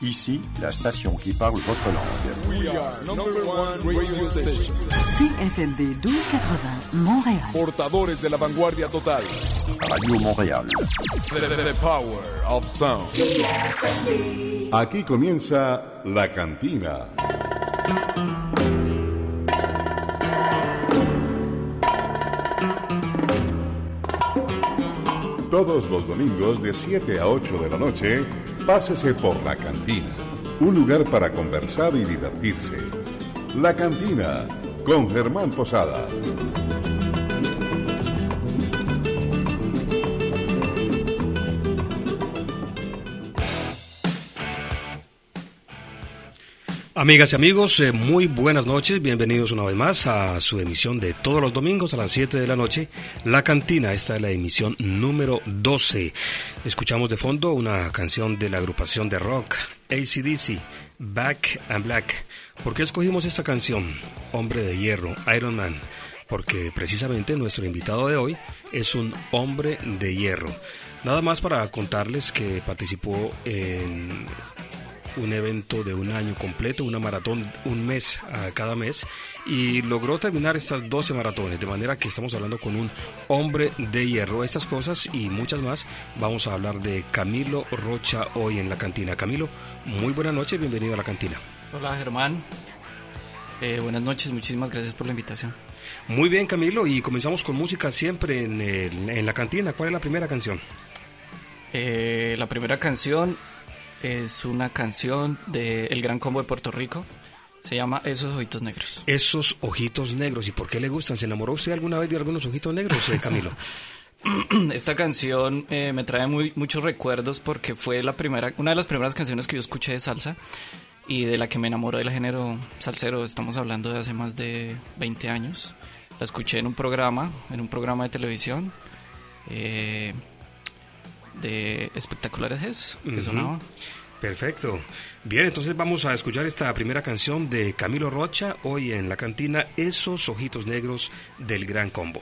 Ici, la station qui parle votre langue. We are number one radio station. CFMB 1280, Montréal. Portadores de la vanguardia total. Radio Montréal. The, the- the power of sound. Aquí comienza La Cantina. Todos los domingos de 7 a 8 de la noche, pásese por La Cantina, un lugar para conversar y divertirse. La Cantina, con Germán Posada. Amigas y amigos, eh, muy buenas noches, bienvenidos una vez más a su emisión de todos los domingos a las 7 de la noche, La Cantina, esta es la emisión número 12. Escuchamos de fondo una canción de la agrupación de rock ACDC, Back and Black. ¿Por qué escogimos esta canción? Hombre de Hierro, Iron Man, porque precisamente nuestro invitado de hoy es un hombre de hierro. Nada más para contarles que participó en un evento de un año completo, una maratón un mes a cada mes y logró terminar estas 12 maratones, de manera que estamos hablando con un hombre de hierro. Estas cosas y muchas más vamos a hablar de Camilo Rocha hoy en la cantina. Camilo, muy buenas noches, bienvenido a la cantina. Hola Germán, Eh, buenas noches, muchísimas gracias por la invitación. Muy bien Camilo y comenzamos con música siempre en, el- en la cantina. ¿Cuál es la primera canción? Eh, la primera canción es una canción de El Gran Combo de Puerto Rico, se llama Esos Ojitos Negros. Esos ojitos negros. ¿Y por qué le gustan? ¿Se enamoró usted alguna vez de algunos ojitos negros, eh, Camilo? Esta canción eh, me trae muy, muchos recuerdos porque fue la primera, una de las primeras canciones que yo escuché de salsa y de la que me enamoró del género salsero. Estamos hablando de hace más de 20 años. La escuché en un programa, en un programa de televisión eh, de Espectaculares que sonaba. Perfecto. Bien, entonces vamos a escuchar esta primera canción de Camilo Rocha hoy en la cantina Esos ojitos negros del Gran Combo.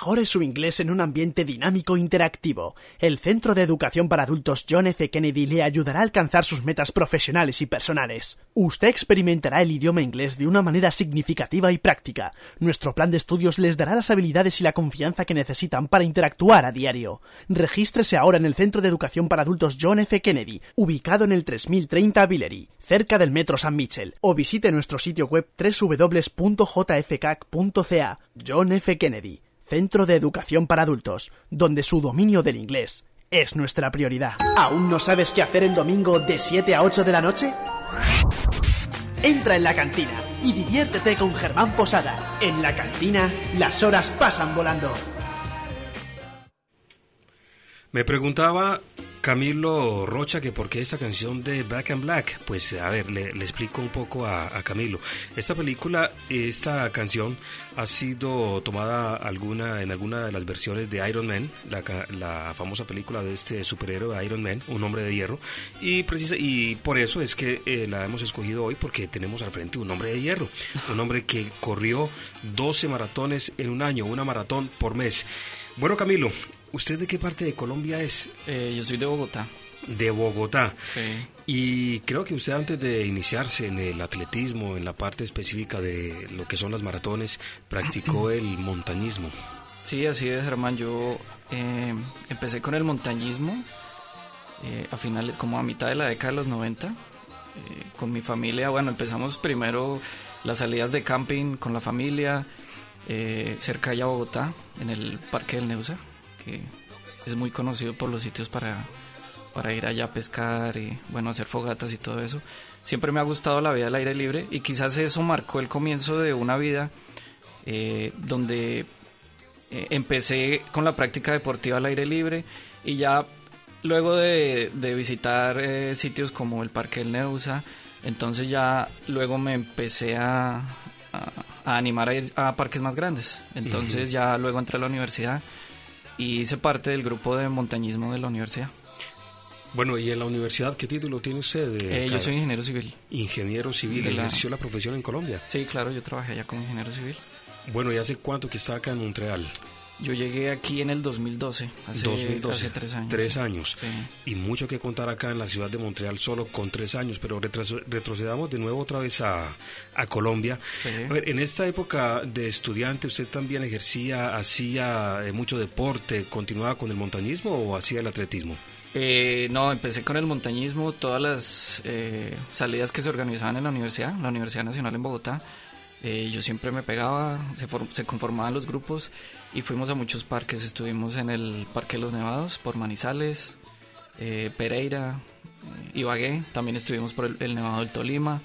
Mejore su inglés en un ambiente dinámico e interactivo. El Centro de Educación para Adultos John F. Kennedy le ayudará a alcanzar sus metas profesionales y personales. Usted experimentará el idioma inglés de una manera significativa y práctica. Nuestro plan de estudios les dará las habilidades y la confianza que necesitan para interactuar a diario. Regístrese ahora en el Centro de Educación para Adultos John F. Kennedy, ubicado en el 3030 Villery, cerca del Metro San Michel, o visite nuestro sitio web www.jfcac.ca. John F. Kennedy Centro de Educación para Adultos, donde su dominio del inglés es nuestra prioridad. ¿Aún no sabes qué hacer el domingo de 7 a 8 de la noche? Entra en la cantina y diviértete con Germán Posada. En la cantina, las horas pasan volando. Me preguntaba Camilo Rocha que por qué esta canción de Black and Black. Pues a ver, le, explico un poco a, Camilo. Esta película, esta canción ha sido tomada alguna en alguna de las versiones de Iron Man, la, la famosa película de este superhéroe Iron Man, un hombre de hierro. Y, precisa, y por eso es que eh, la hemos escogido hoy porque tenemos al frente un hombre de hierro. Un hombre que corrió 12 maratones en un año, una maratón por mes. Bueno, Camilo, ¿usted de qué parte de Colombia es? Eh, yo soy de Bogotá. De Bogotá. Sí. Y creo que usted antes de iniciarse en el atletismo, en la parte específica de lo que son las maratones, practicó el montañismo. Sí, así es, Germán. Yo eh, empecé con el montañismo eh, a finales, como a mitad de la década de los 90. Eh, con mi familia, bueno, empezamos primero las salidas de camping con la familia eh, cerca allá a Bogotá, en el Parque del Neusa, que es muy conocido por los sitios para, para ir allá a pescar y bueno, hacer fogatas y todo eso. Siempre me ha gustado la vida al aire libre y quizás eso marcó el comienzo de una vida eh, donde eh, empecé con la práctica deportiva al aire libre y ya luego de, de visitar eh, sitios como el Parque del Neusa, entonces ya luego me empecé a, a, a animar a ir a parques más grandes. Entonces ya luego entré a la universidad y hice parte del grupo de montañismo de la universidad. Bueno, ¿y en la universidad qué título tiene usted? Eh, yo soy ingeniero civil. ingeniero civil. de la- ¿Ejerció la profesión en Colombia? Sí, claro, yo trabajé allá como ingeniero civil. Bueno, ¿y hace cuánto que está acá en Montreal? Yo llegué aquí en el 2012, hace, 2012. hace tres años. Tres sí. años. Sí. Y mucho que contar acá en la ciudad de Montreal solo con tres años, pero retrocedamos de nuevo otra vez a, a Colombia. Sí. A ver, en esta época de estudiante, ¿usted también ejercía, hacía eh, mucho deporte, continuaba con el montañismo o hacía el atletismo? Eh, no, empecé con el montañismo, todas las eh, salidas que se organizaban en la universidad, la Universidad Nacional en Bogotá. Eh, yo siempre me pegaba, se, se conformaban los grupos y fuimos a muchos parques. Estuvimos en el Parque de los Nevados, por Manizales, eh, Pereira, eh, Ibagué. También estuvimos por el, Nevado del Tolima.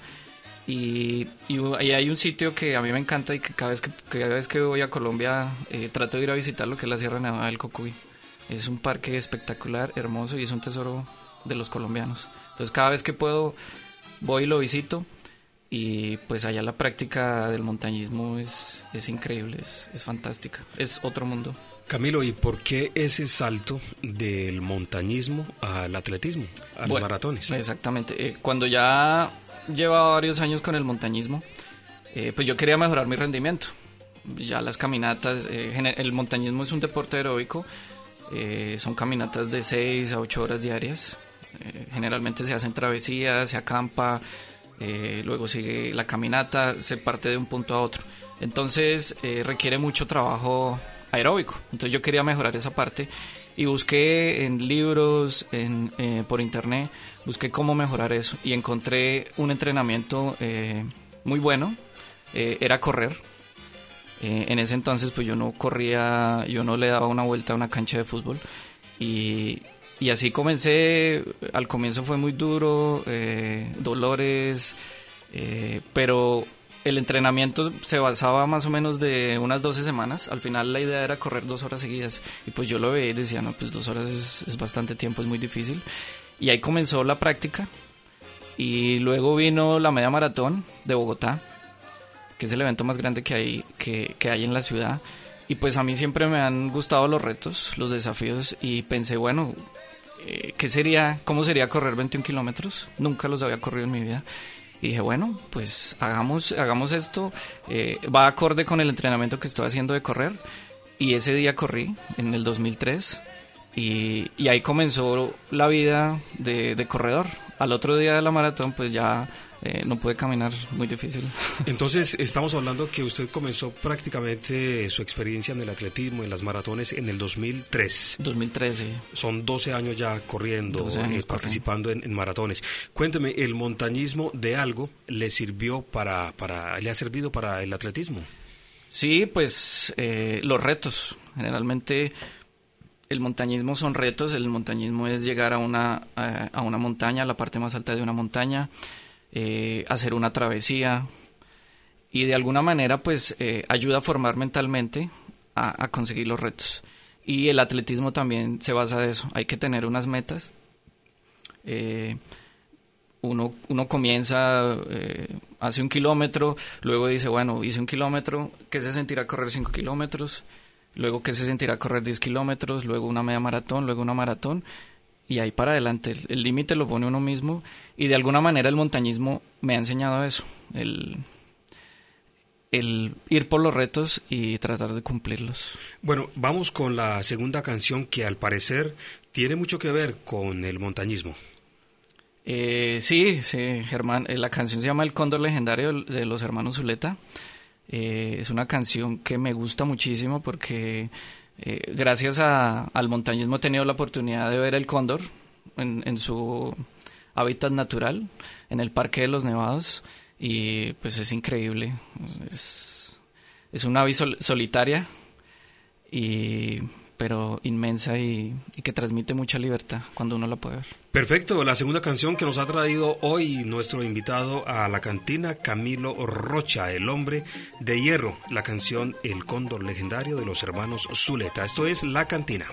Y, y hay un sitio que a mí me encanta y que cada vez que, cada vez que voy a Colombia eh, trato de ir a visitar lo que es la Sierra Nevada del Cocuy. Es un parque espectacular, hermoso y es un tesoro de los colombianos. Entonces cada vez que puedo voy y lo visito y pues allá la práctica del montañismo es, es increíble, es, es fantástica, es otro mundo. Camilo, ¿y por qué ese salto del montañismo al atletismo, a los Bueno, maratones? Exactamente. Eh, cuando ya llevaba varios años con el montañismo, eh, pues yo quería mejorar mi rendimiento. Ya las caminatas, eh, el montañismo es un deporte aeróbico, eh, son caminatas de 6 a 8 horas diarias. Eh, generalmente se hacen travesías, se acampa, eh, luego sigue la caminata, se parte de un punto a otro. Entonces eh, requiere mucho trabajo aeróbico. Entonces yo quería mejorar esa parte y busqué en libros, en, eh, por internet, busqué cómo mejorar eso y encontré un entrenamiento eh, muy bueno, eh, era correr. Eh, en ese entonces pues yo no corría, yo no le daba una vuelta a una cancha de fútbol y, y así comencé, al comienzo fue muy duro, eh, dolores, eh, pero el entrenamiento se basaba más o menos de unas 12 semanas. Al final la idea era correr dos horas seguidas. Y pues yo lo veía y decía, no, pues dos horas es, es bastante tiempo, es muy difícil. Y ahí comenzó la práctica. Y luego vino la media maratón de Bogotá, que es el evento más grande que hay, que, que hay en la ciudad. Y pues a mí siempre me han gustado los retos, los desafíos. Y pensé, bueno, eh, ¿qué sería, cómo sería correr 21 kilómetros? Nunca los había corrido en mi vida. Y dije, bueno, pues hagamos, hagamos esto. eh, va acorde con el entrenamiento que estoy haciendo de correr. Y ese día corrí, en el 2003, y, ahí comenzó la vida de corredor. Al otro día de la maratón, pues ya eh, no pude caminar, muy difícil. Entonces, estamos hablando que usted comenzó prácticamente su experiencia en el atletismo, en las maratones, en el 2003. 2013. Son 12 años ya corriendo, 12 años eh, participando en, en maratones. Cuénteme, ¿el montañismo de algo le sirvió para, para, le ha servido para el atletismo? Sí, pues eh, los retos. Generalmente el montañismo son retos. El montañismo es llegar a una, a, a una montaña, a la parte más alta de una montaña, eh, hacer una travesía y de alguna manera pues eh, ayuda a formar mentalmente a, conseguir los retos. Y el atletismo también se basa de eso. Hay que tener unas metas. Eh, uno, uno comienza, hace un kilómetro, luego dice, bueno, hice un kilómetro, ¿qué se sentirá correr 5 kilómetros? Luego, ¿qué se sentirá correr 10 kilómetros? Luego una media maratón, luego una maratón. Y ahí para adelante, el- límite lo pone uno mismo. Y de alguna manera el montañismo me ha enseñado eso, el, el ir por los retos y tratar de cumplirlos. Bueno, vamos con la segunda canción que al parecer tiene mucho que ver con el montañismo. Eh, sí, sí, Germán. eh, la canción se llama El Cóndor Legendario de los hermanos Zuleta. Eh, es una canción que me gusta muchísimo porque eh, gracias a- al montañismo he tenido la oportunidad de ver el cóndor en, su hábitat natural, en el Parque de los Nevados, y pues es increíble. Es, es una ave sol- solitaria, y, pero inmensa y, que transmite mucha libertad cuando uno la puede ver. Perfecto, la segunda canción que nos ha traído hoy nuestro invitado a la cantina, Camilo Rocha, el hombre de hierro, la canción El Cóndor Legendario de los hermanos Zuleta. Esto es La Cantina.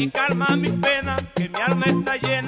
Y calma mis penas? Que mi alma está llena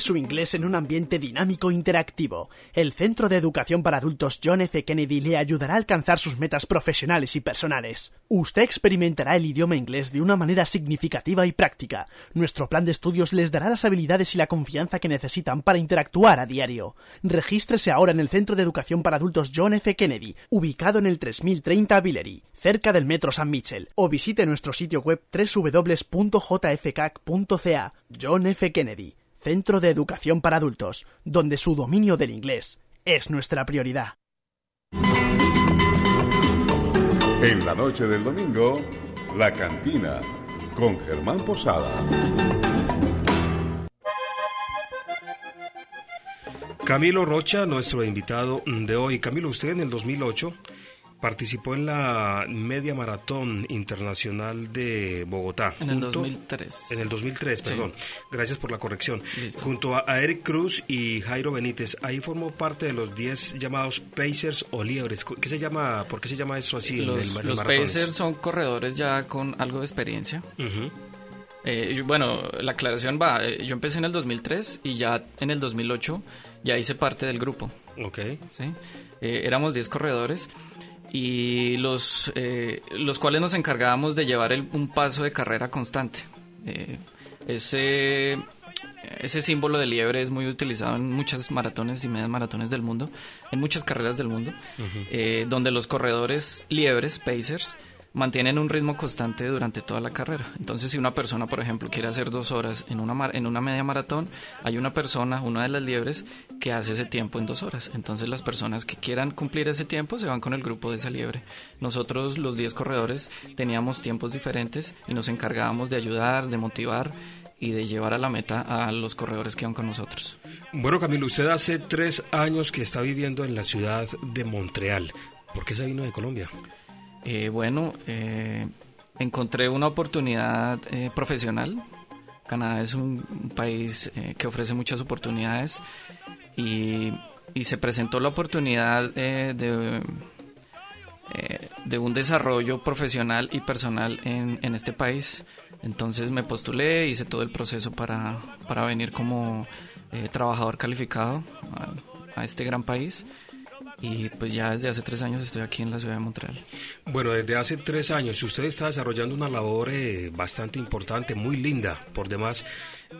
Su inglés en un ambiente dinámico e interactivo. El Centro de Educación para Adultos John F. Kennedy le ayudará a alcanzar sus metas profesionales y personales. Usted experimentará el idioma inglés de una manera significativa y práctica. Nuestro plan de estudios les dará las habilidades y la confianza que necesitan para interactuar a diario. Regístrese ahora en el Centro de Educación para Adultos John F. Kennedy, ubicado en el 3030 Villery, cerca del Metro San Michel, o visite nuestro sitio web www.jfcac.ca. John F. Kennedy. Centro de Educación para Adultos, donde su dominio del inglés es nuestra prioridad. En la noche del domingo, La Cantina, con Germán Posada. Camilo Rocha, nuestro invitado de hoy. Camilo, usted en el 2008 participó en la media maratón internacional de Bogotá. En el junto- 2003. En el 2003, Sí. perdón. Gracias por la corrección. Listo. Junto a, a Eric Cruz y Jairo Benítez, ahí formó parte de los 10 llamados Pacers o Liebres. ¿Qué se llama, ¿Por qué se llama eso así? en Los, el- en los maratones? Pacers son corredores ya con algo de experiencia. Ujú. Eh, yo- bueno, la aclaración va, eh, yo empecé en el 2003 y ya en el 2008 ya hice parte del grupo. Ok. ¿sí? Eh, éramos 10 corredores y los, eh, los cuales nos encargábamos de llevar el- un paso de carrera constante. Eh, ese, ese símbolo de liebre es muy utilizado en muchas maratones y medias maratones del mundo, en muchas carreras del mundo, eh, donde los corredores liebres, pacers, mantienen un ritmo constante durante toda la carrera. Entonces, si una persona, por ejemplo, quiere hacer dos horas en una, mar- en una media maratón, hay una persona, una de las liebres, que hace ese tiempo en dos horas. Entonces, las personas que quieran cumplir ese tiempo se van con el grupo de esa liebre. Nosotros, los 10 corredores, teníamos tiempos diferentes y nos encargábamos de ayudar, de motivar y de llevar a la meta a los corredores que iban con nosotros. Bueno, Camilo, usted hace tres años que está viviendo en la ciudad de Montreal. ¿Por qué se vino de Colombia? Eh, bueno, eh, encontré una oportunidad eh, profesional. Canadá es un, país que ofrece muchas oportunidades y, se presentó la oportunidad de, un desarrollo profesional y personal en, este país. Entonces me postulé, hice todo el proceso para, para venir como trabajador calificado a este gran país. Y pues ya desde hace tres años estoy aquí en la ciudad de Montreal. Bueno, desde hace tres años usted está desarrollando una labor eh, bastante importante, muy linda, por demás,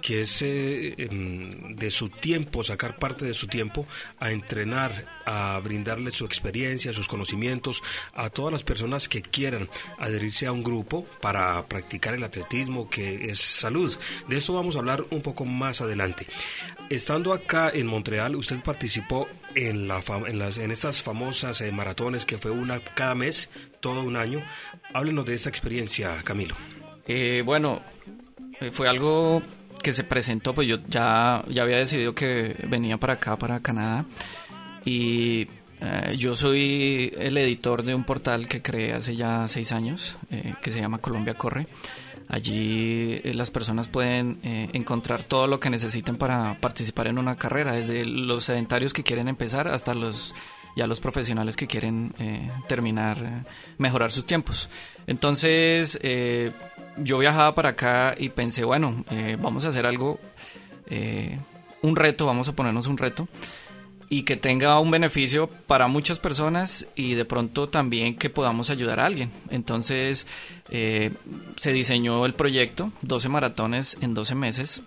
que es eh, em, de su tiempo, sacar parte de su tiempo a entrenar, a brindarle su experiencia, sus conocimientos a todas las personas que quieran adherirse a un grupo para practicar el atletismo, que es salud. De esto vamos a hablar un poco más adelante. Estando acá en Montreal, usted participó en, la en, las, en estas famosas eh, maratones que fue una cada mes, todo un año. Háblenos de esta experiencia, Camilo. Eh, bueno, fue algo que se presentó, pues yo ya, ya había decidido que venía para acá, para Canadá, y eh, yo soy el editor de un portal que creé hace ya seis años, eh, que se llama Colombia Corre. Allí eh, las personas pueden encontrar todo lo que necesiten para participar en una carrera, desde los sedentarios que quieren empezar hasta los ya los profesionales que quieren eh, terminar, eh, mejorar sus tiempos. Entonces, eh, yo viajaba para acá y pensé, bueno, vamos a hacer algo, un reto, vamos a ponernos un reto y que tenga un beneficio para muchas personas y de pronto también que podamos ayudar a alguien. Entonces se diseñó el proyecto, 12 maratones en 12 meses.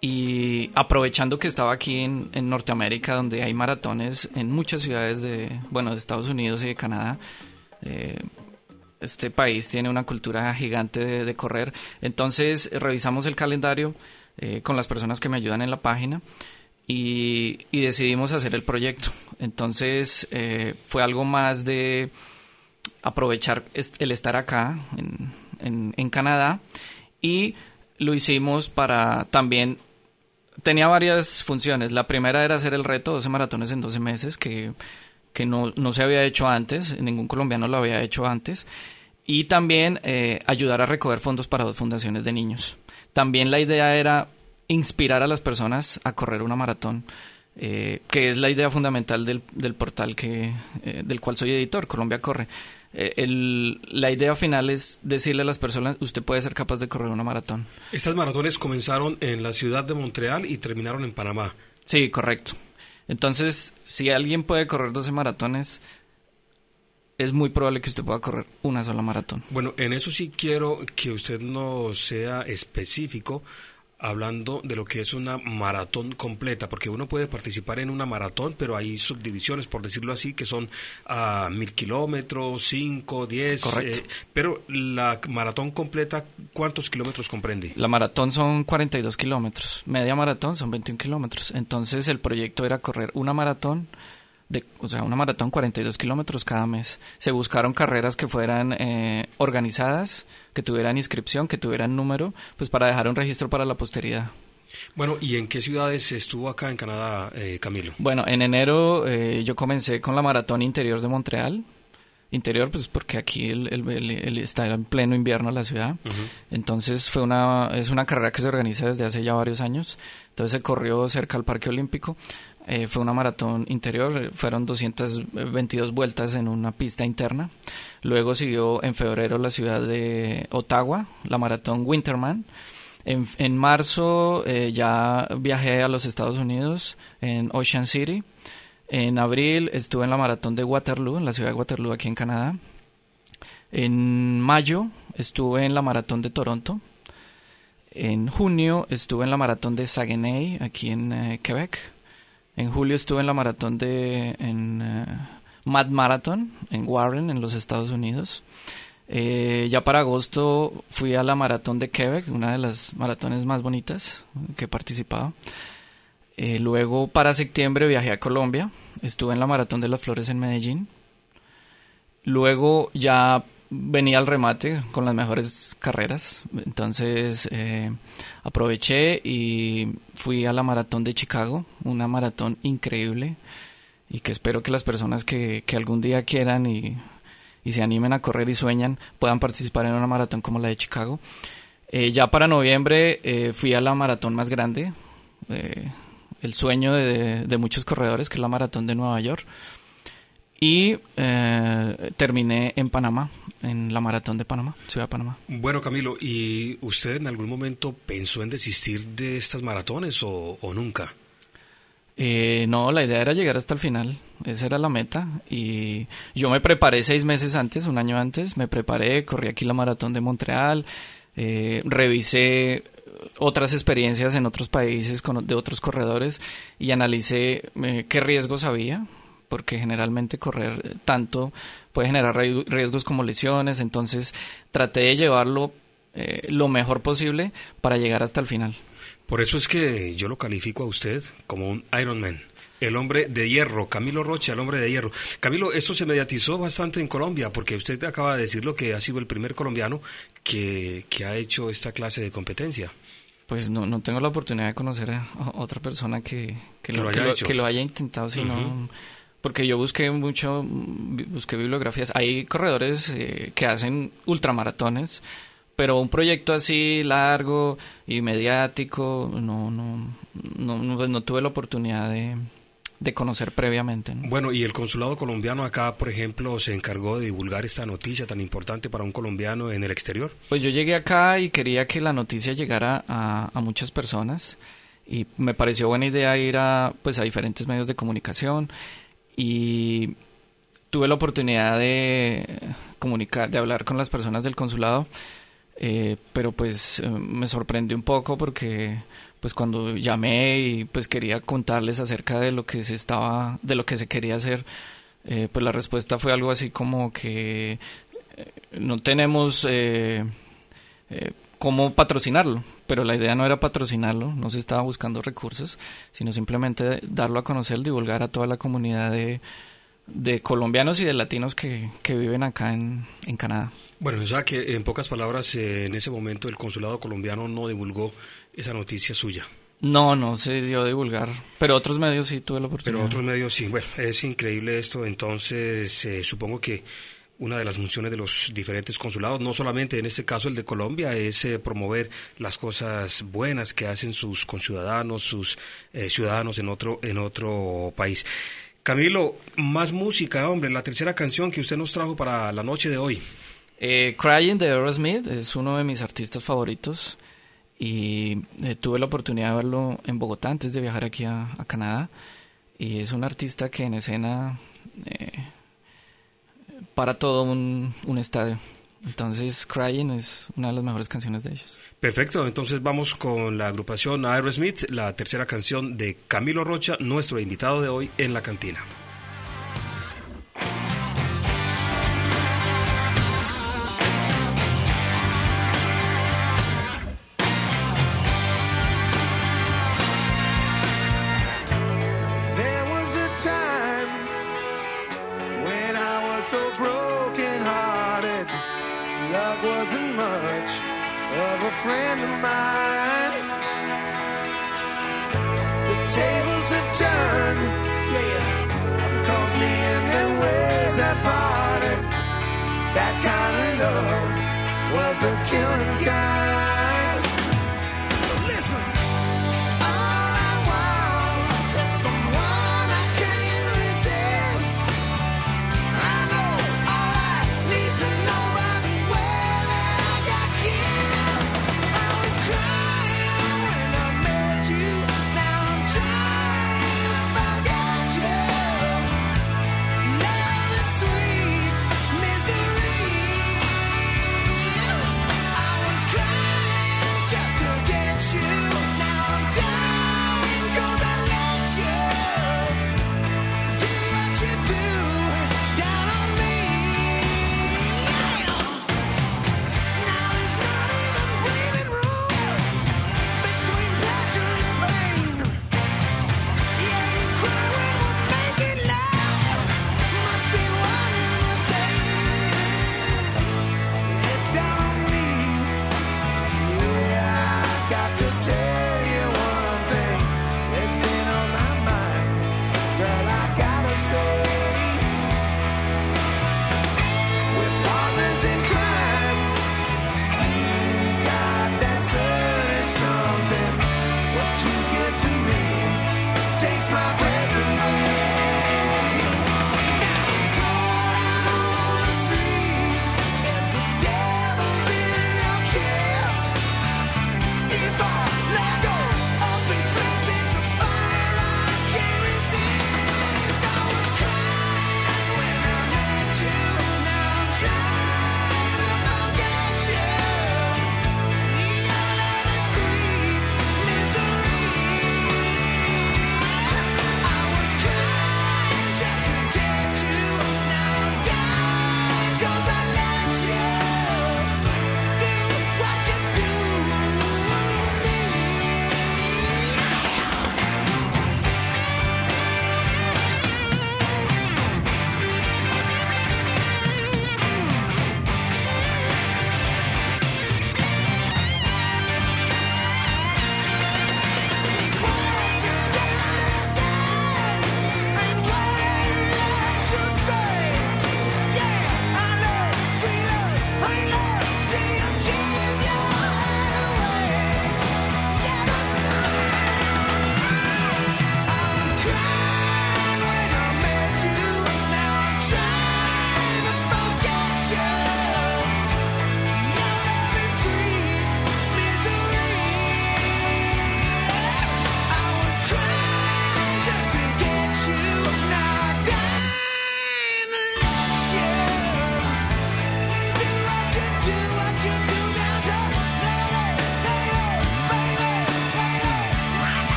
Y aprovechando que estaba aquí en, en Norteamérica, donde hay maratones en muchas ciudades de, bueno, de Estados Unidos y de Canadá, eh, este país tiene una cultura gigante de, correr. Entonces revisamos el calendario eh, con las personas que me ayudan en la página y, decidimos hacer el proyecto. Entonces eh, fue algo más de aprovechar el estar acá en- en Canadá y lo hicimos para también tenía varias funciones. La primera era hacer el reto 12 maratones en 12 meses, que, que no, no se había hecho antes, ningún colombiano lo había hecho antes. Y también eh, ayudar a recoger fondos para dos fundaciones de niños. También la idea era inspirar a las personas a correr una maratón, eh, que es la idea fundamental del, del portal que, eh, del cual soy editor, Colombia Corre. Eh, el- la idea final es decirle a las personas, usted puede ser capaz de correr una maratón. Estas maratones comenzaron en la ciudad de Montreal y terminaron en Panamá. Sí, correcto. Entonces, si alguien puede correr 12 maratones, es muy probable que usted pueda correr una sola maratón. Bueno, en eso sí quiero que usted nos sea específico hablando de lo que es una maratón completa, porque uno puede participar en una maratón, pero hay subdivisiones, por decirlo así, que son a mil kilómetros, cinco, diez. Correcto. eh, pero la maratón completa, ¿cuántos kilómetros comprende? La maratón son 42 kilómetros, media maratón son 21 kilómetros. Entonces el proyecto era correr una maratón, de, o sea, una maratón 42 kilómetros cada mes. Se buscaron carreras que fueran eh, organizadas, que tuvieran inscripción, que tuvieran número, pues para dejar un registro para la posteridad. Bueno, ¿y en qué ciudades estuvo acá en Canadá, eh, Camilo? Bueno, en enero eh, yo comencé con la maratón interior de Montreal. Interior, pues porque aquí el, el- el- el- está en pleno invierno la ciudad. Entonces fue una, es una carrera que se organiza desde hace ya varios años. Entonces se corrió cerca al Parque Olímpico. Eh, fue una maratón interior, eh, fueron 222 vueltas en una pista interna. Luego siguió en febrero la ciudad de Ottawa, la maratón Winterman. En, marzo eh, ya viajé a los Estados Unidos, en Ocean City. En abril estuve en la maratón de Waterloo, en la ciudad de Waterloo, aquí en Canadá. En mayo estuve en la maratón de Toronto. En junio estuve en la maratón de Saguenay, aquí en Quebec. En julio estuve en la maratón de en, eh, Mad Marathon, en Warren, en los Estados Unidos. Eh, ya para agosto fui a la maratón de Quebec, una de las maratones más bonitas que he participado. Eh, luego para septiembre viajé a Colombia, estuve en la maratón de las flores en Medellín. Luego ya venía al remate con las mejores carreras, entonces eh, aproveché y fui a la maratón de Chicago, una maratón increíble y que espero que las personas que, que algún día quieran y, y se animen a correr y sueñan puedan participar en una maratón como la de Chicago. Eh, ya para noviembre eh, fui a la maratón más grande, el sueño de, de muchos corredores, que es la maratón de Nueva York. Y eh, terminé en Panamá, en la maratón de Panamá, Ciudad de Panamá. Bueno, Camilo, ¿y usted en algún momento pensó en desistir de estas maratones o, o nunca? Eh, no, la idea era llegar hasta el final, esa era la meta. Y yo me preparé seis meses antes, un año antes, me preparé, corrí aquí la maratón de Montreal, eh, revisé otras experiencias en otros países con, de otros corredores y analicé eh, qué riesgos había, porque generalmente correr tanto puede generar ri- riesgos como lesiones, entonces traté de llevarlo eh, lo mejor posible para llegar hasta el final. Por eso es que yo lo califico a usted como un Ironman. El hombre de hierro, Camilo Rocha, el hombre de hierro. Camilo, esto se mediatizó bastante en Colombia, porque usted acaba de decirlo que ha sido el primer colombiano que, que ha hecho esta clase de competencia. Pues no, no tengo la oportunidad de conocer a otra persona que, que, Que lo, lo que haya lo- que lo haya intentado, sino Ujú. Porque yo busqué mucho, busqué bibliografías. Hay corredores eh, que hacen ultramaratones, pero un proyecto así largo y mediático, no, no, no, no, pues no tuve la oportunidad de, de conocer previamente. ¿no? Bueno, y el consulado colombiano acá, por ejemplo, se encargó de divulgar esta noticia tan importante para un colombiano en el exterior. Pues yo llegué acá y quería que la noticia llegara a, a muchas personas y me pareció buena idea ir a, pues, a diferentes medios de comunicación y tuve la oportunidad de comunicar, de hablar con las personas del consulado, eh, pero pues eh, me sorprendió un poco porque pues cuando llamé y pues quería contarles acerca de lo que se estaba, de lo que se quería hacer, eh, pues la respuesta fue algo así como que no tenemos eh, cómo patrocinarlo, pero la idea no era patrocinarlo, no se estaba buscando recursos, sino simplemente darlo a conocer, divulgar a toda la comunidad de, de colombianos y de latinos que, que viven acá en, en Canadá. Bueno, o sea que en pocas palabras, eh, en ese momento el consulado colombiano no divulgó esa noticia suya. No, no se dio a divulgar, pero otros medios sí tuve la oportunidad. Pero otros medios sí. Bueno, es increíble esto. Entonces, eh, supongo que una de las funciones de los diferentes consulados, no solamente en este caso el de Colombia, es eh, promover las cosas buenas que hacen sus conciudadanos, sus eh, ciudadanos en otro, en otro país. Camilo, más música, hombre, la tercera canción que usted nos trajo para la noche de hoy. Eh, Crying de Aerosmith es uno de mis artistas favoritos y eh, tuve la oportunidad de verlo en Bogotá antes de viajar aquí a, Canadá y es un artista que en escena para todo un, estadio. Entonces Crying es una de las mejores canciones de ellos. Perfecto, entonces vamos con la agrupación Aerosmith, la tercera canción de Camilo Rocha, nuestro invitado de hoy en la cantina. A friend of mine. The tables have turned, yeah. Cause me and them ways that parted. That kind of love was the killing kind.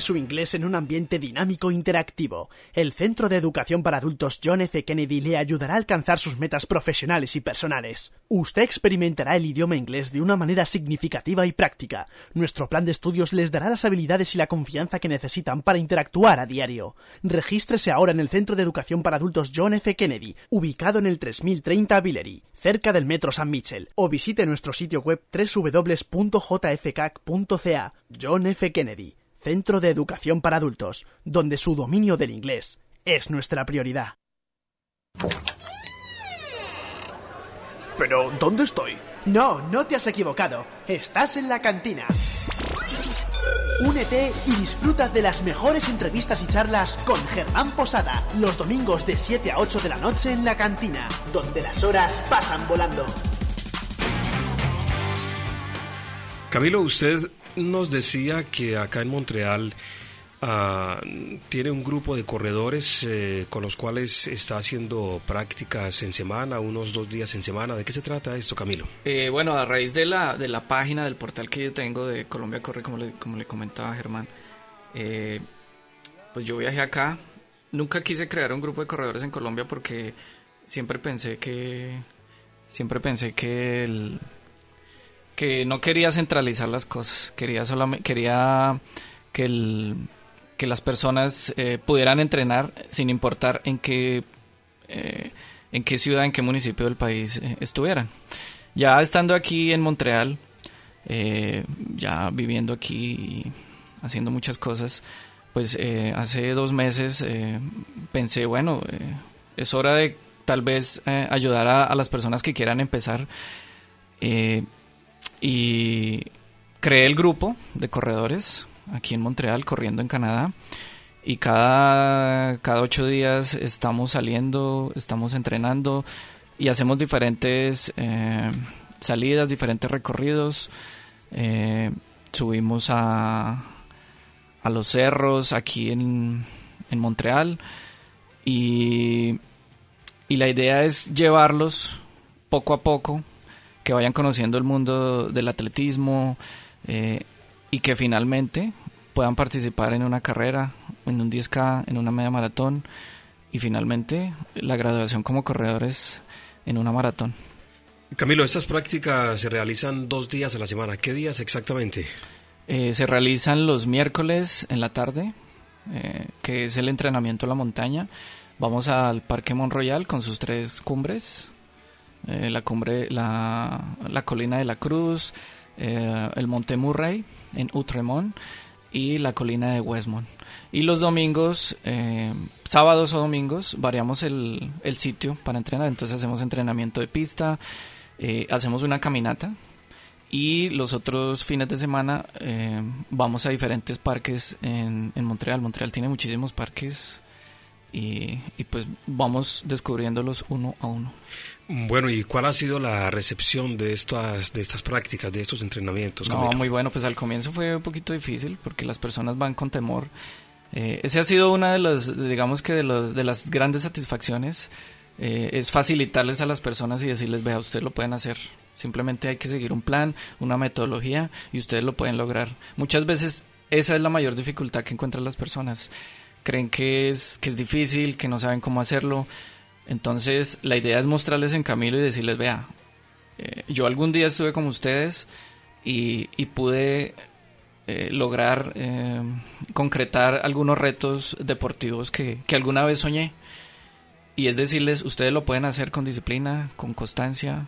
Su inglés en un ambiente dinámico e interactivo. El Centro de Educación para Adultos John F. Kennedy le ayudará a alcanzar sus metas profesionales y personales. Usted experimentará el idioma inglés de una manera significativa y práctica. Nuestro plan de estudios les dará las habilidades y la confianza que necesitan para interactuar a diario. Regístrese ahora en el Centro de Educación para Adultos John F. Kennedy, ubicado en el 3030 Villery, cerca del Metro San Mitchell, o visite nuestro sitio web www.jfcac.ca. John F. Kennedy, Centro de Educación para Adultos, donde su dominio del inglés es nuestra prioridad. Pero, ¿dónde estoy? No, no te has equivocado. Estás en la cantina. Únete y disfruta de las mejores entrevistas y charlas con Germán Posada, los domingos de 7 a 8 de la noche en la cantina, donde las horas pasan volando. Camilo, usted nos decía que acá en Montreal ah, tiene un grupo de corredores eh, con los cuales está haciendo prácticas en semana, unos dos días en semana. ¿De qué se trata esto, Camilo? Eh, bueno, a raíz de la, de la página del portal que yo tengo de Colombia Corre, como le, como le comentaba Germán, eh, pues yo viajé acá. Nunca quise crear un grupo de corredores en Colombia porque siempre pensé que siempre pensé que el, que no quería centralizar las cosas. Quería solamente quería que el que las personas eh, pudieran entrenar sin importar en qué eh, en qué ciudad, en qué municipio del país eh, estuvieran. Ya estando aquí en Montreal, eh, ya viviendo aquí y haciendo muchas cosas, pues hace dos meses pensé, bueno, es hora de tal vez ayudar a, las personas que quieran empezar. Y creé el grupo de corredores aquí en Montreal, corriendo en Canadá. Y cada, cada ocho días estamos saliendo, estamos entrenando y hacemos diferentes eh, salidas, diferentes recorridos. Eh, subimos a, a los cerros aquí en, en Montreal y, y la idea es llevarlos poco a poco, que vayan conociendo el mundo del atletismo eh, y que finalmente puedan participar en una carrera, en un 10K, en una media maratón y finalmente la graduación como corredores en una maratón. Camilo, estas prácticas se realizan dos días a la semana. ¿Qué días exactamente? Eh, se realizan los miércoles en la tarde, eh, que es el entrenamiento a la montaña. Vamos al Parque Mont Royal con sus tres cumbres, eh, la cumbre, la, la colina de la Cruz, eh, el Monte Murray en Outremont y la colina de Westmont. Y los domingos, eh, sábados o domingos, variamos el, el sitio para entrenar. Entonces hacemos entrenamiento de pista, hacemos una caminata y los otros fines de semana vamos a diferentes parques en, en Montreal. Montreal tiene muchísimos parques y, y pues vamos descubriéndolos uno a uno. Bueno, ¿y cuál ha sido la recepción de estas, de estas prácticas, de estos entrenamientos? No, Camilo? muy bueno, pues al comienzo fue un poquito difícil porque las personas van con temor. Eh, ese ha sido una de las, digamos que de, los, de las grandes satisfacciones, eh, es facilitarles a las personas y decirles, vea, ustedes lo pueden hacer. Simplemente hay que seguir un plan, una metodología y ustedes lo pueden lograr. Muchas veces esa es la mayor dificultad que encuentran las personas. Creen que es, que es difícil, que no saben cómo hacerlo. Entonces la idea es mostrarles en camino y decirles, vea, eh, yo algún día estuve como ustedes y, y pude eh, lograr eh, concretar algunos retos deportivos que, que alguna vez soñé. Y es decirles, ustedes lo pueden hacer con disciplina, con constancia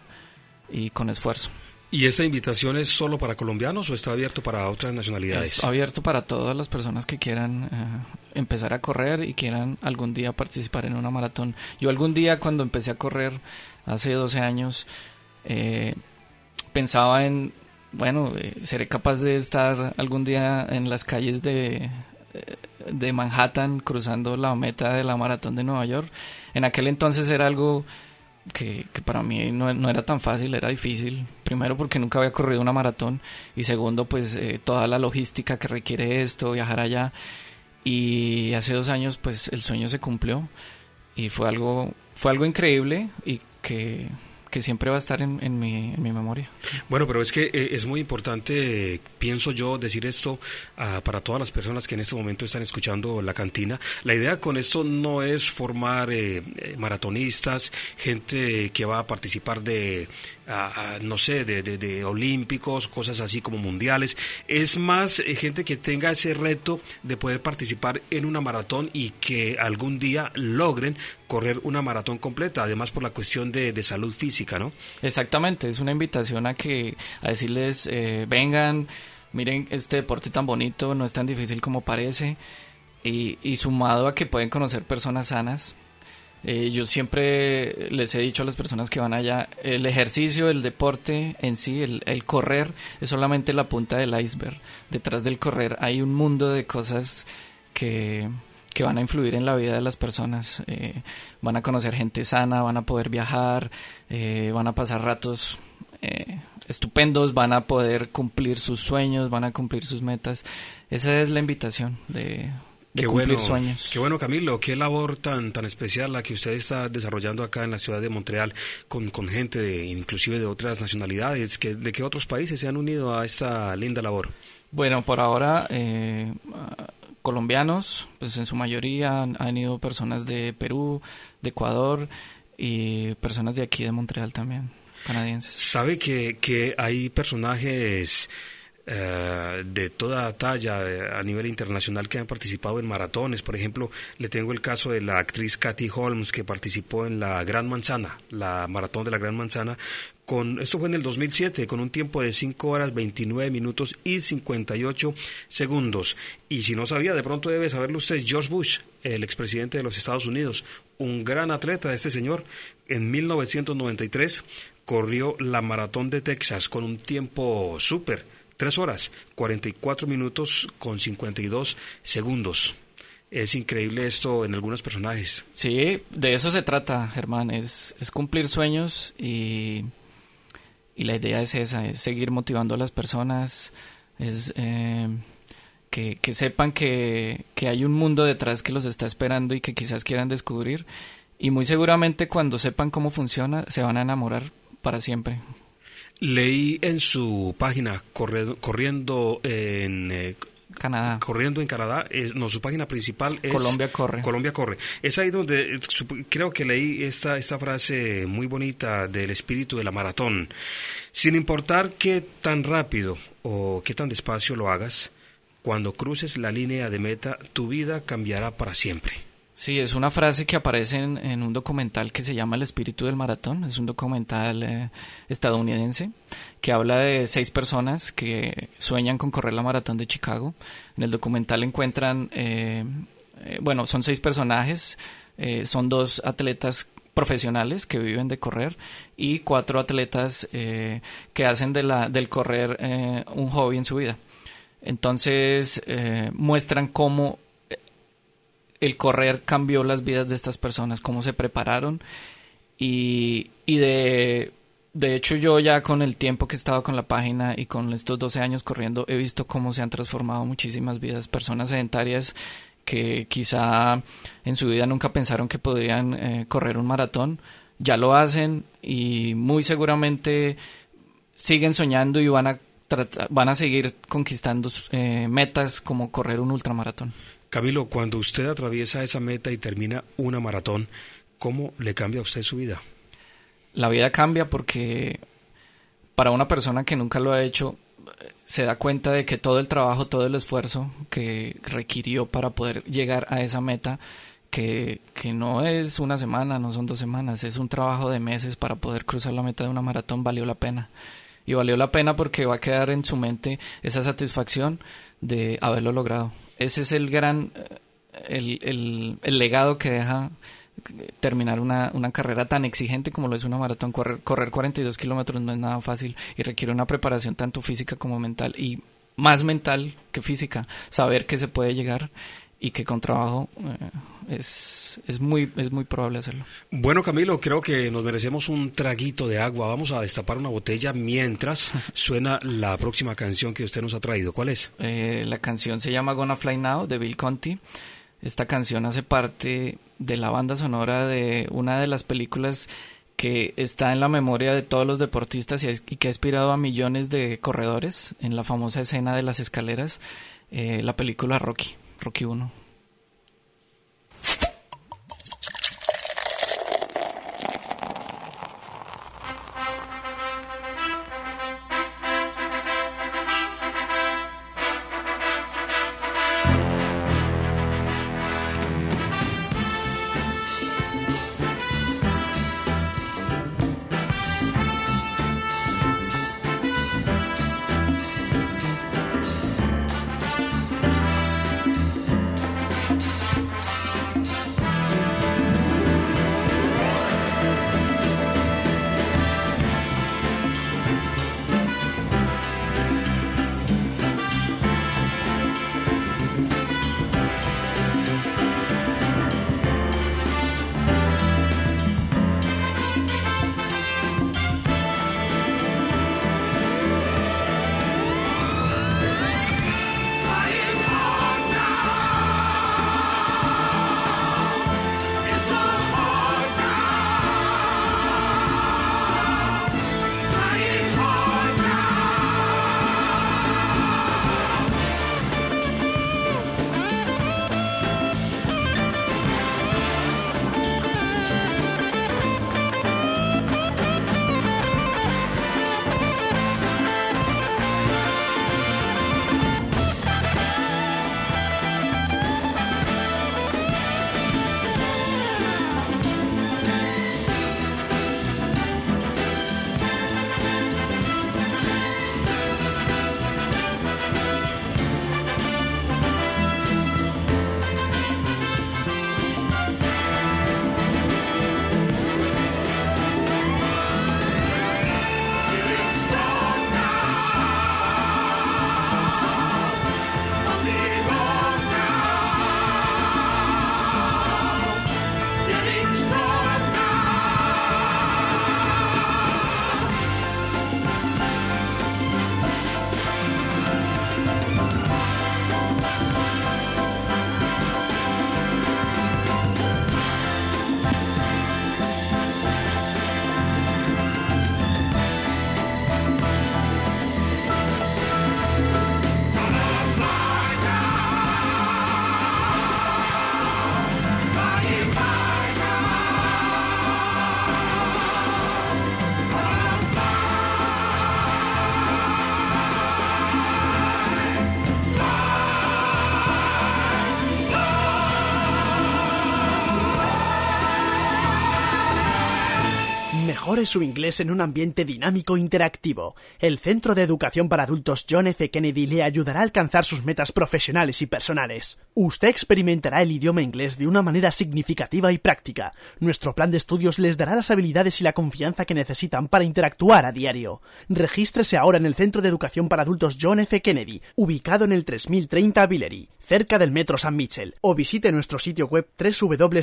y con esfuerzo. ¿Y esta invitación es solo para colombianos o está abierto para otras nacionalidades? Es abierto para todas las personas que quieran eh, empezar a correr y quieran algún día participar en una maratón. Yo algún día cuando empecé a correr, hace 12 años, eh, pensaba en, bueno, eh, seré capaz de estar algún día en las calles de, eh, de Manhattan cruzando la meta de la maratón de Nueva York. En aquel entonces era algo que, para mí no, no era tan fácil, era difícil. Primero porque nunca había corrido una maratón y segundo pues eh, toda la logística que requiere esto, viajar allá. Y hace dos años pues el sueño se cumplió y fue algo, fue algo increíble y que, que siempre va a estar en, mi, memoria. Bueno, pero es que eh, es muy importante, pienso yo, decir esto ah, para todas las personas que en este momento están escuchando la cantina. La idea con esto no es formar eh, eh, maratonistas, gente que va a participar de, ah, no sé, de, olímpicos, cosas así como mundiales. Es más gente que tenga ese reto de poder participar en una maratón y que algún día logren correr una maratón completa, además por la cuestión de salud física, Exactamente, es una invitación a que a decirles eh, vengan, miren este deporte tan bonito, no es tan difícil como parece y, sumado a que pueden conocer personas sanas. Eh, yo siempre les he dicho a las personas que van allá, el ejercicio, el deporte en sí, el correr es solamente la punta del iceberg. Detrás del correr hay un mundo de cosas que, que van a influir en la vida de las personas. Eh, van a conocer gente sana, van a poder viajar, eh, van a pasar ratos eh, estupendos, van a poder cumplir sus sueños, van a cumplir sus metas. Esa es la invitación de, de Qué cumplir bueno, sueños. qué bueno Camilo, qué labor tan tan especial la que usted está desarrollando acá en la ciudad de Montreal con, con gente de, inclusive de otras nacionalidades, que, de qué otros países se han unido a esta linda labor. Bueno, por ahora eh, colombianos, pues en su mayoría han, ido personas de Perú, de Ecuador y personas de aquí de Montreal también, canadienses. Sabe que hay personajes eh, de toda talla eh, a nivel internacional que han participado en maratones. Por ejemplo, le tengo el caso de la actriz Kathy Holmes que participó en la Gran Manzana, la maratón de la Gran Manzana. Con, esto fue en el 2007, con un tiempo de 5 horas 29 minutos y 58 segundos. Y si no sabía, de pronto debe saberlo usted, George Bush, el expresidente de los Estados Unidos, un gran atleta, este señor, en 1993 corrió la maratón de Texas con un tiempo súper, 3 horas, 44 minutos con 52 segundos. Es increíble esto en algunos personajes. Sí, de eso se trata, Germán, es, es cumplir sueños y, y la idea es esa, es seguir motivando a las personas, es eh, que, que sepan que, que hay un mundo detrás que los está esperando y que quizás quieran descubrir y muy seguramente cuando sepan cómo funciona se van a enamorar para siempre. Leí en su página corriendo en eh, Canadá. corriendo en Canadá, es, no, su página principal es Colombia corre. Colombia corre. Es ahí donde eh, sup- creo que leí esta, esta frase muy bonita del espíritu de la maratón. Sin importar qué tan rápido o qué tan despacio lo hagas, cuando cruces la línea de meta, tu vida cambiará para siempre. Sí, es una frase que aparece en, en un documental que se llama El espíritu del maratón. Es un documental eh, estadounidense que habla de seis personas que sueñan con correr la maratón de Chicago. En el documental encuentran, eh, eh, bueno, son seis personajes, eh, son dos atletas profesionales que viven de correr y cuatro atletas que hacen de la, del correr un hobby en su vida. Entonces muestran cómo el correr cambió las vidas de estas personas, cómo se prepararon y, y de, de hecho yo ya con el tiempo que he estado con la página y con estos 12 años corriendo he visto cómo se han transformado muchísimas vidas, personas sedentarias que quizá en su vida nunca pensaron que podrían eh, correr un maratón, ya lo hacen y muy seguramente siguen soñando y van a van a seguir conquistando eh, metas como correr un ultramaratón. Camilo, cuando usted atraviesa esa meta y termina una maratón, ¿cómo le cambia a usted su vida? la vida cambia porque para una persona que nunca lo ha hecho se da cuenta de que todo el trabajo, todo el esfuerzo que requirió para poder llegar a esa meta, que, que no es una semana, no son dos semanas, es un trabajo de meses para poder cruzar la meta de una maratón, valió la pena. Y valió la pena porque va a quedar en su mente esa satisfacción de haberlo logrado. Ese es el gran, el, el, el legado que deja terminar una, una carrera tan exigente como lo es una maratón. Correr, correr 42 kilómetros no es nada fácil y requiere una preparación tanto física como mental y más mental que física. Saber que se puede llegar y que con trabajo eh, es, es, muy, es muy probable hacerlo. Bueno, Camilo, creo que nos merecemos un traguito de agua. Vamos a destapar una botella mientras suena la próxima canción que usted nos ha traído. ¿Cuál es? Eh, la canción se llama Gonna Fly Now de Bill Conti. Esta canción hace parte de la banda sonora de una de las películas que está en la memoria de todos los deportistas y, que ha inspirado a millones de corredores en la famosa escena de las escaleras, eh, la película Rocky, Rocky 1. Su inglés en un ambiente dinámico e interactivo. El Centro de Educación para Adultos John F. Kennedy le ayudará a alcanzar sus metas profesionales y personales. Usted experimentará el idioma inglés de una manera significativa y práctica. Nuestro plan de estudios les dará las habilidades y la confianza que necesitan para interactuar a diario. Regístrese ahora en el Centro de Educación para Adultos John F. Kennedy, ubicado en el 3030 Villery, cerca del Metro San Michel, o visite nuestro sitio web www.jfcac.ca.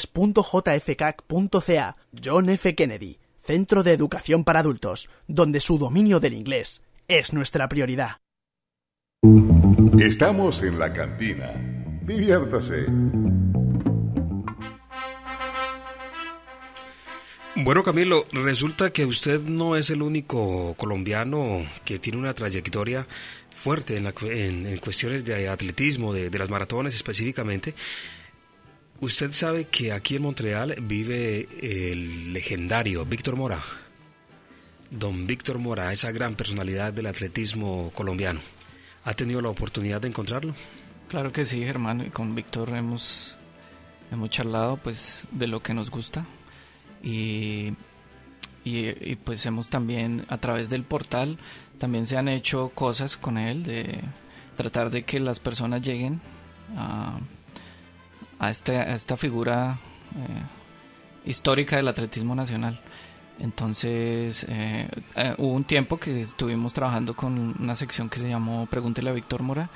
John F. Kennedy, Centro de Educación para Adultos, donde su dominio del inglés es nuestra prioridad. Estamos en la cantina. Diviértase. Bueno, Camilo, resulta que usted no es el único colombiano que tiene una trayectoria fuerte en, la cu- en- en cuestiones de atletismo, de, de las maratones específicamente. Usted sabe que aquí en Montreal vive el legendario Víctor Mora. Don Víctor Mora, esa gran personalidad del atletismo colombiano. ¿Ha tenido la oportunidad de encontrarlo? Claro que sí, Germán. y Con Víctor hemos, hemos charlado pues de lo que nos gusta y, y, y, pues hemos también a través del portal también se han hecho cosas con él de tratar de que las personas lleguen a, a, este, a esta figura eh, histórica del atletismo nacional. Entonces, eh, eh, hubo un tiempo que estuvimos trabajando con una sección que se llamó Pregúntele a Víctor Mora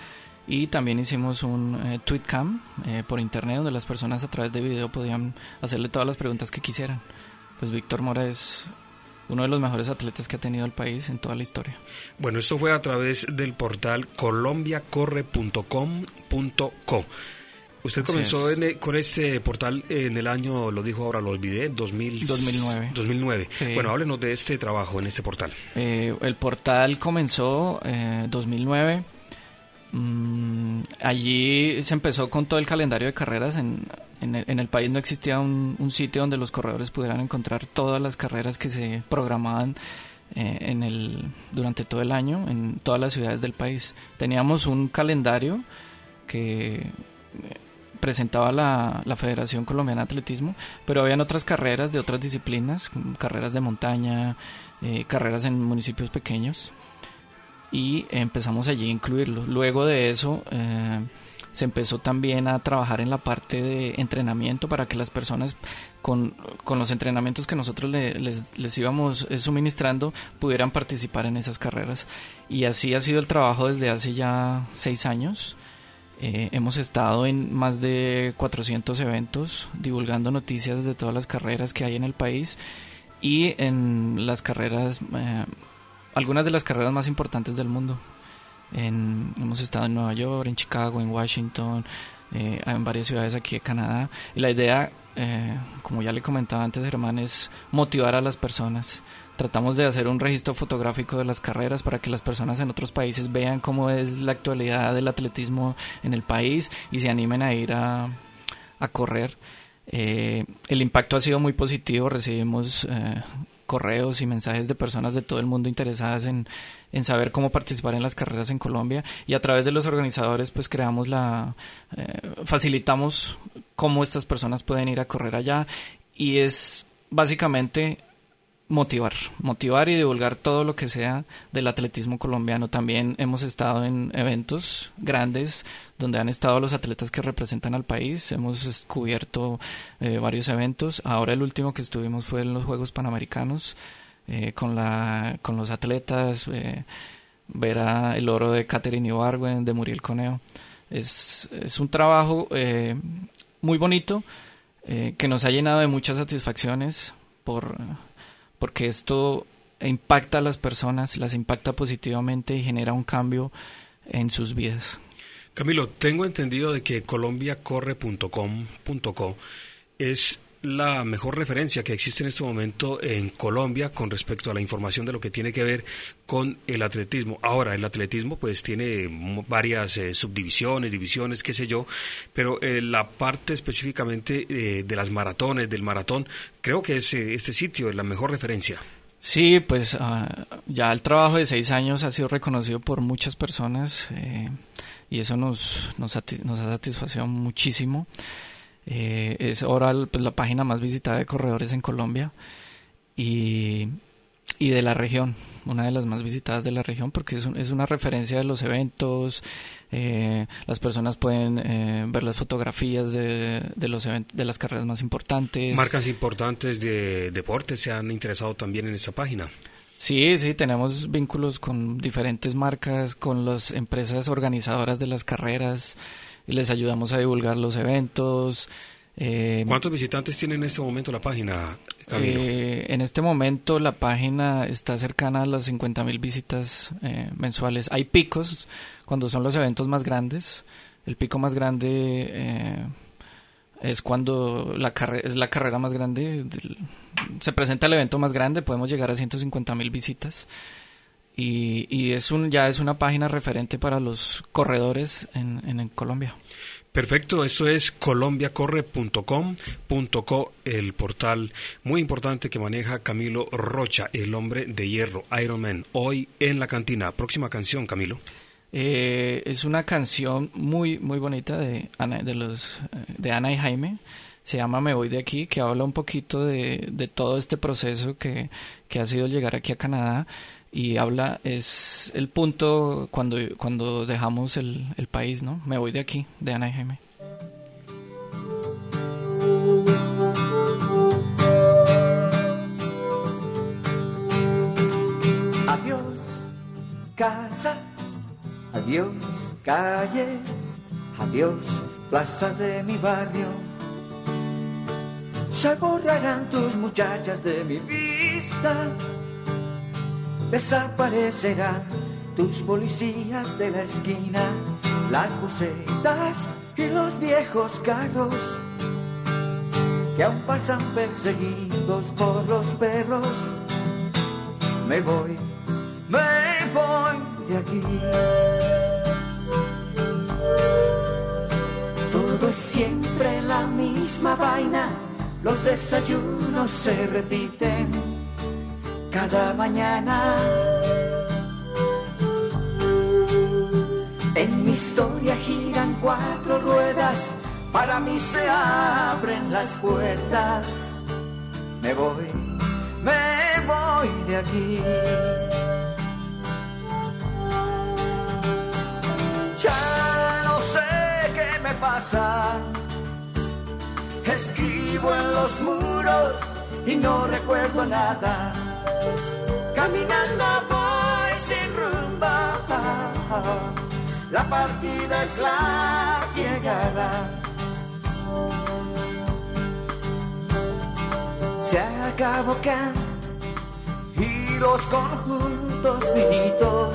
y también hicimos un eh, tweetcam eh, por internet donde las personas a través de video podían hacerle todas las preguntas que quisieran. Pues Víctor Mora es uno de los mejores atletas que ha tenido el país en toda la historia. Bueno, esto fue a través del portal colombiacorre.com.co. Usted Así comenzó es. en, eh, con este portal en el año, lo dijo ahora, lo olvidé, 2000, 2009. 2009. Sí. Bueno, háblenos de este trabajo en este portal. Eh, el portal comenzó eh, 2009. Mm, allí se empezó con todo el calendario de carreras. En, en, el, en el país no existía un, un sitio donde los corredores pudieran encontrar todas las carreras que se programaban eh, en el, durante todo el año en todas las ciudades del país. Teníamos un calendario que eh, presentaba la, la Federación Colombiana de Atletismo, pero habían otras carreras de otras disciplinas, carreras de montaña, eh, carreras en municipios pequeños, y empezamos allí a incluirlos. Luego de eso eh, se empezó también a trabajar en la parte de entrenamiento para que las personas con, con los entrenamientos que nosotros le- les, les íbamos eh, suministrando pudieran participar en esas carreras. Y así ha sido el trabajo desde hace ya seis años. Eh, hemos estado en más de 400 eventos divulgando noticias de todas las carreras que hay en el país y en las carreras, eh, algunas de las carreras más importantes del mundo. En- hemos estado en Nueva York, en Chicago, en Washington, eh, en varias ciudades aquí de Canadá. Y la idea, eh, como ya le comentaba antes, Germán, es motivar a las personas. Tratamos de hacer un registro fotográfico de las carreras para que las personas en otros países vean cómo es la actualidad del atletismo en el país y se animen a ir a, a correr. Eh, el impacto ha sido muy positivo, recibimos eh, correos y mensajes de personas de todo el mundo interesadas en, en saber cómo participar en las carreras en Colombia. Y a través de los organizadores pues creamos la eh, facilitamos cómo estas personas pueden ir a correr allá. Y es básicamente motivar, motivar y divulgar todo lo que sea del atletismo colombiano. También hemos estado en eventos grandes donde han estado los atletas que representan al país. Hemos cubierto eh, varios eventos. Ahora el último que estuvimos fue en los Juegos Panamericanos eh, con la con los atletas. eh, ver a el oro de Catherine Ibargüen, de Muriel Coneo. Es, es un trabajo muy bonito que nos ha llenado de muchas satisfacciones por porque esto impacta a las personas, las impacta positivamente y genera un cambio en sus vidas. Camilo, tengo entendido de que colombiacorre.com.co es la mejor referencia que existe en este momento en Colombia con respecto a la información de lo que tiene que ver con el atletismo. Ahora, el atletismo pues tiene varias eh, subdivisiones, divisiones, qué sé yo, pero eh, la parte específicamente eh, de las maratones, del maratón, creo que es, eh, este sitio es la mejor referencia. Sí, pues ah, ya el trabajo de seis años ha sido reconocido por muchas personas y eso nos, nos, nos ha satisfacido muchísimo. Eh, es ahora pues, la página más visitada de corredores en Colombia y, y de la región, una de las más visitadas de la región porque es, un- es una referencia de los eventos, eh, las personas pueden eh, ver las fotografías de, de los event- de las carreras más importantes. Marcas importantes de deporte se han interesado también en esta página. Sí, sí, tenemos vínculos con diferentes marcas, con las empresas organizadoras de las carreras y les ayudamos a divulgar los eventos. Eh, ¿Cuántos visitantes tiene en este momento la página, eh, en este momento la página está cercana a las 50 mil visitas eh, mensuales. Hay picos cuando son los eventos más grandes. El pico más grande eh, es cuando la es la carrera más grande. se presenta el evento más grande, podemos llegar a 150 mil visitas. Y, y es un, ya es una página referente para los corredores en, en, en Colombia. Perfecto, esto es colombiacorre.com.co, el portal muy importante que maneja Camilo Rocha, el hombre de hierro, Iron Man. Hoy en la cantina. Próxima canción, Camilo. Eh, es una canción muy muy bonita de Ana, de los eh, de Ana y Jaime. Se llama Me voy de aquí, que habla un poquito de, de todo este proceso que, que ha sido llegar aquí a Canadá y habla es el punto cuando cuando dejamos el, el país, ¿no? Me voy de aquí, de Ana y Jaime. Adiós, casa, adiós, calle, adiós, plaza de mi barrio. Se borrarán tus muchachas de mi vista, desaparecerán tus policías de la esquina, las bucetas y los viejos carros que aún pasan perseguidos por los perros. Me voy, me voy de aquí. Todo es siempre la misma vaina, los desayunos se repiten cada mañana. En mi historia giran cuatro ruedas, para mí se abren las puertas. Me voy, me voy de aquí. Ya no sé qué me pasa. Escribo en los muros y no recuerdo nada. Caminando voy sin rumbo. La partida es la llegada. Se acabó Can y los conjuntos finitos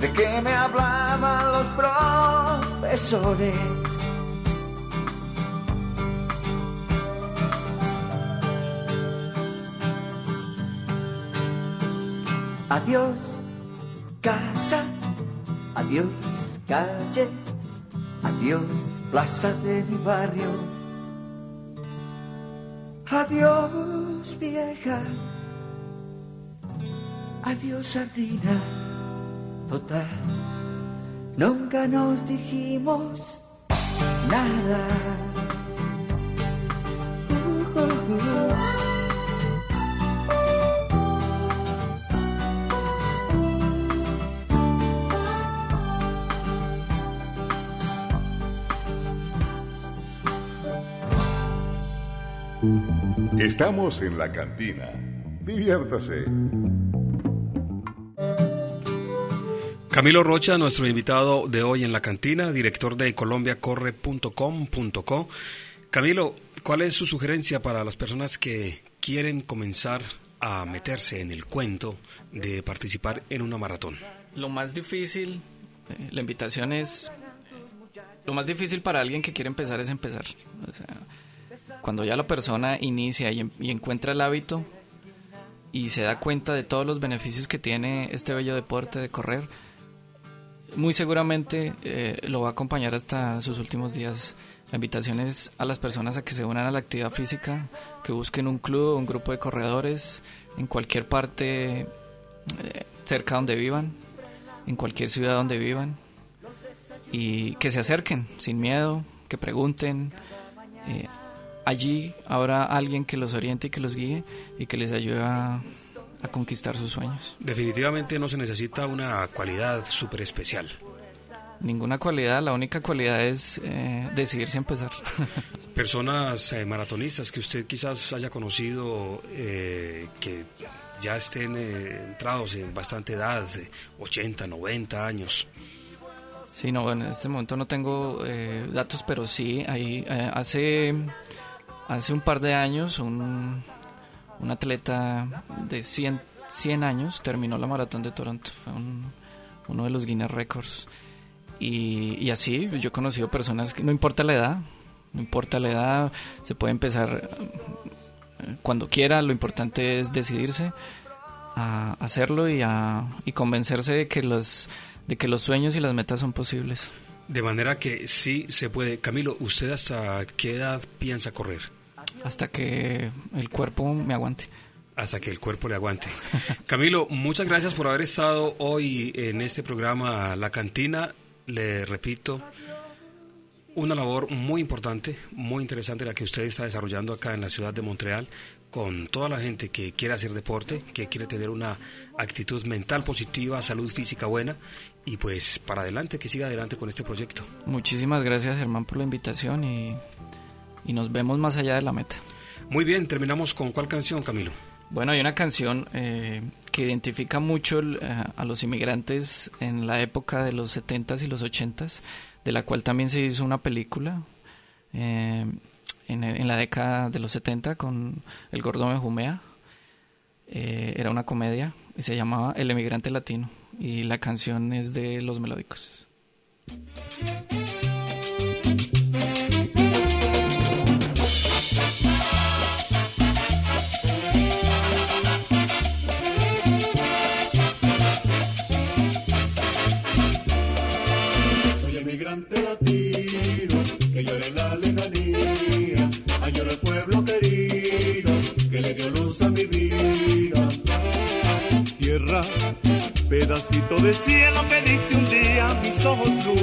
de que me hablaban los profesores. Adiós, casa, adiós, calle, adiós, plaza de mi barrio. Adiós, vieja, adiós, sardina, total. Nunca nos dijimos nada. Uh, uh, uh. Estamos en la cantina. Diviértase. Camilo Rocha, nuestro invitado de hoy en la cantina, director de colombiacorre.com.co. Camilo, ¿cuál es su sugerencia para las personas que quieren comenzar a meterse en el cuento de participar en una maratón? Lo más difícil, eh, la invitación es... Lo más difícil para alguien que quiere empezar es empezar. O sea, cuando ya la persona inicia y, en- y encuentra el hábito y se da cuenta de todos los beneficios que tiene este bello deporte de correr, muy seguramente eh, lo va a acompañar hasta sus últimos días. La invitación es a las personas a que se unan a la actividad física, que busquen un club, un grupo de corredores en cualquier parte eh, cerca donde vivan, en cualquier ciudad donde vivan, y que se acerquen sin miedo, que pregunten. eh, allí habrá alguien que los oriente y que los guíe y que les ayude a, a conquistar sus sueños. Definitivamente no se necesita una cualidad súper especial. Ninguna cualidad, la única cualidad es eh, decidirse a empezar. Personas eh, maratonistas que usted quizás haya conocido eh, que ya estén eh, entrados en bastante edad, de 80, 90 años. Sí, no, en este momento no tengo eh, datos, pero sí, ahí eh, hace, hace un par de años un, un atleta de 100, 100 años terminó la maratón de Toronto, fue un- uno de los Guinness Records. Y, y así, yo he conocido personas que no importa la edad, no importa la edad, se puede empezar eh, cuando quiera, lo importante es decidirse a hacerlo y, a, y convencerse de que los de que los sueños y las metas son posibles. De manera que sí se puede. Camilo, ¿usted hasta qué edad piensa correr? Hasta que el cuerpo me aguante. Hasta que el cuerpo le aguante. Camilo, muchas gracias por haber estado hoy en este programa La Cantina. Le repito, una labor muy importante, muy interesante la que usted está desarrollando acá en la ciudad de Montreal con toda la gente que quiere hacer deporte, que quiere tener una actitud mental positiva, salud física buena y pues para adelante, que siga adelante con este proyecto. Muchísimas gracias Germán por la invitación y, y nos vemos más allá de la meta. Muy bien, terminamos con cuál canción, Camilo. Bueno, hay una canción eh, que identifica mucho el, eh, a los inmigrantes en la época de los 70s y los 80s, de la cual también se hizo una película eh, en, en la década de los 70 con El Gordo Mejumea. Eh, era una comedia y se llamaba El Emigrante Latino y la canción es de Los Melódicos. Pedacito de cielo me diste un día mis ojos luz.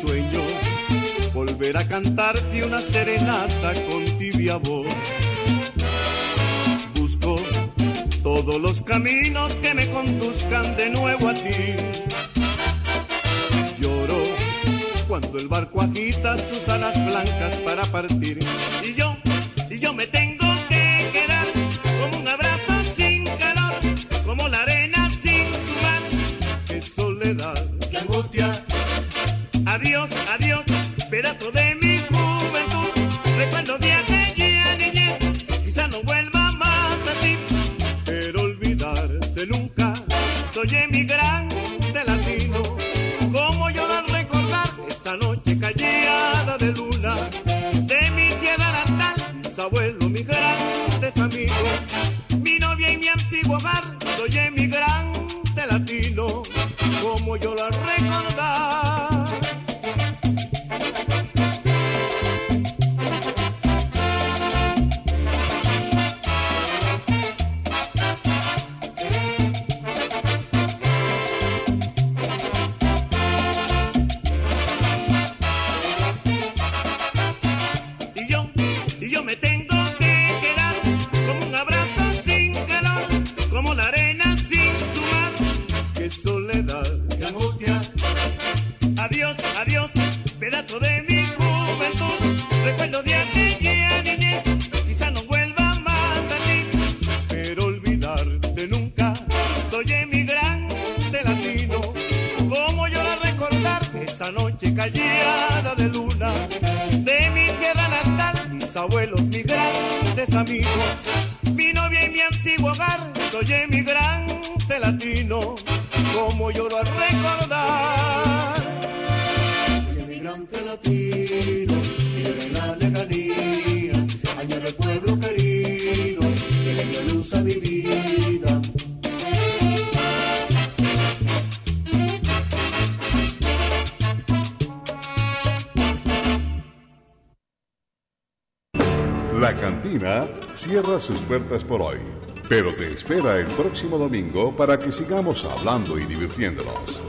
Sueño volver a cantarte una serenata con tibia voz. Busco todos los caminos que me conduzcan de nuevo a ti. Lloro cuando el barco agita sus alas blancas para partir. Y yo soy emigrante latino, como yo lo recordaba. espera el próximo domingo para que sigamos hablando y divirtiéndonos.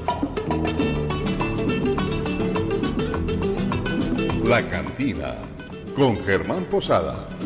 La Cantina con Germán Posada.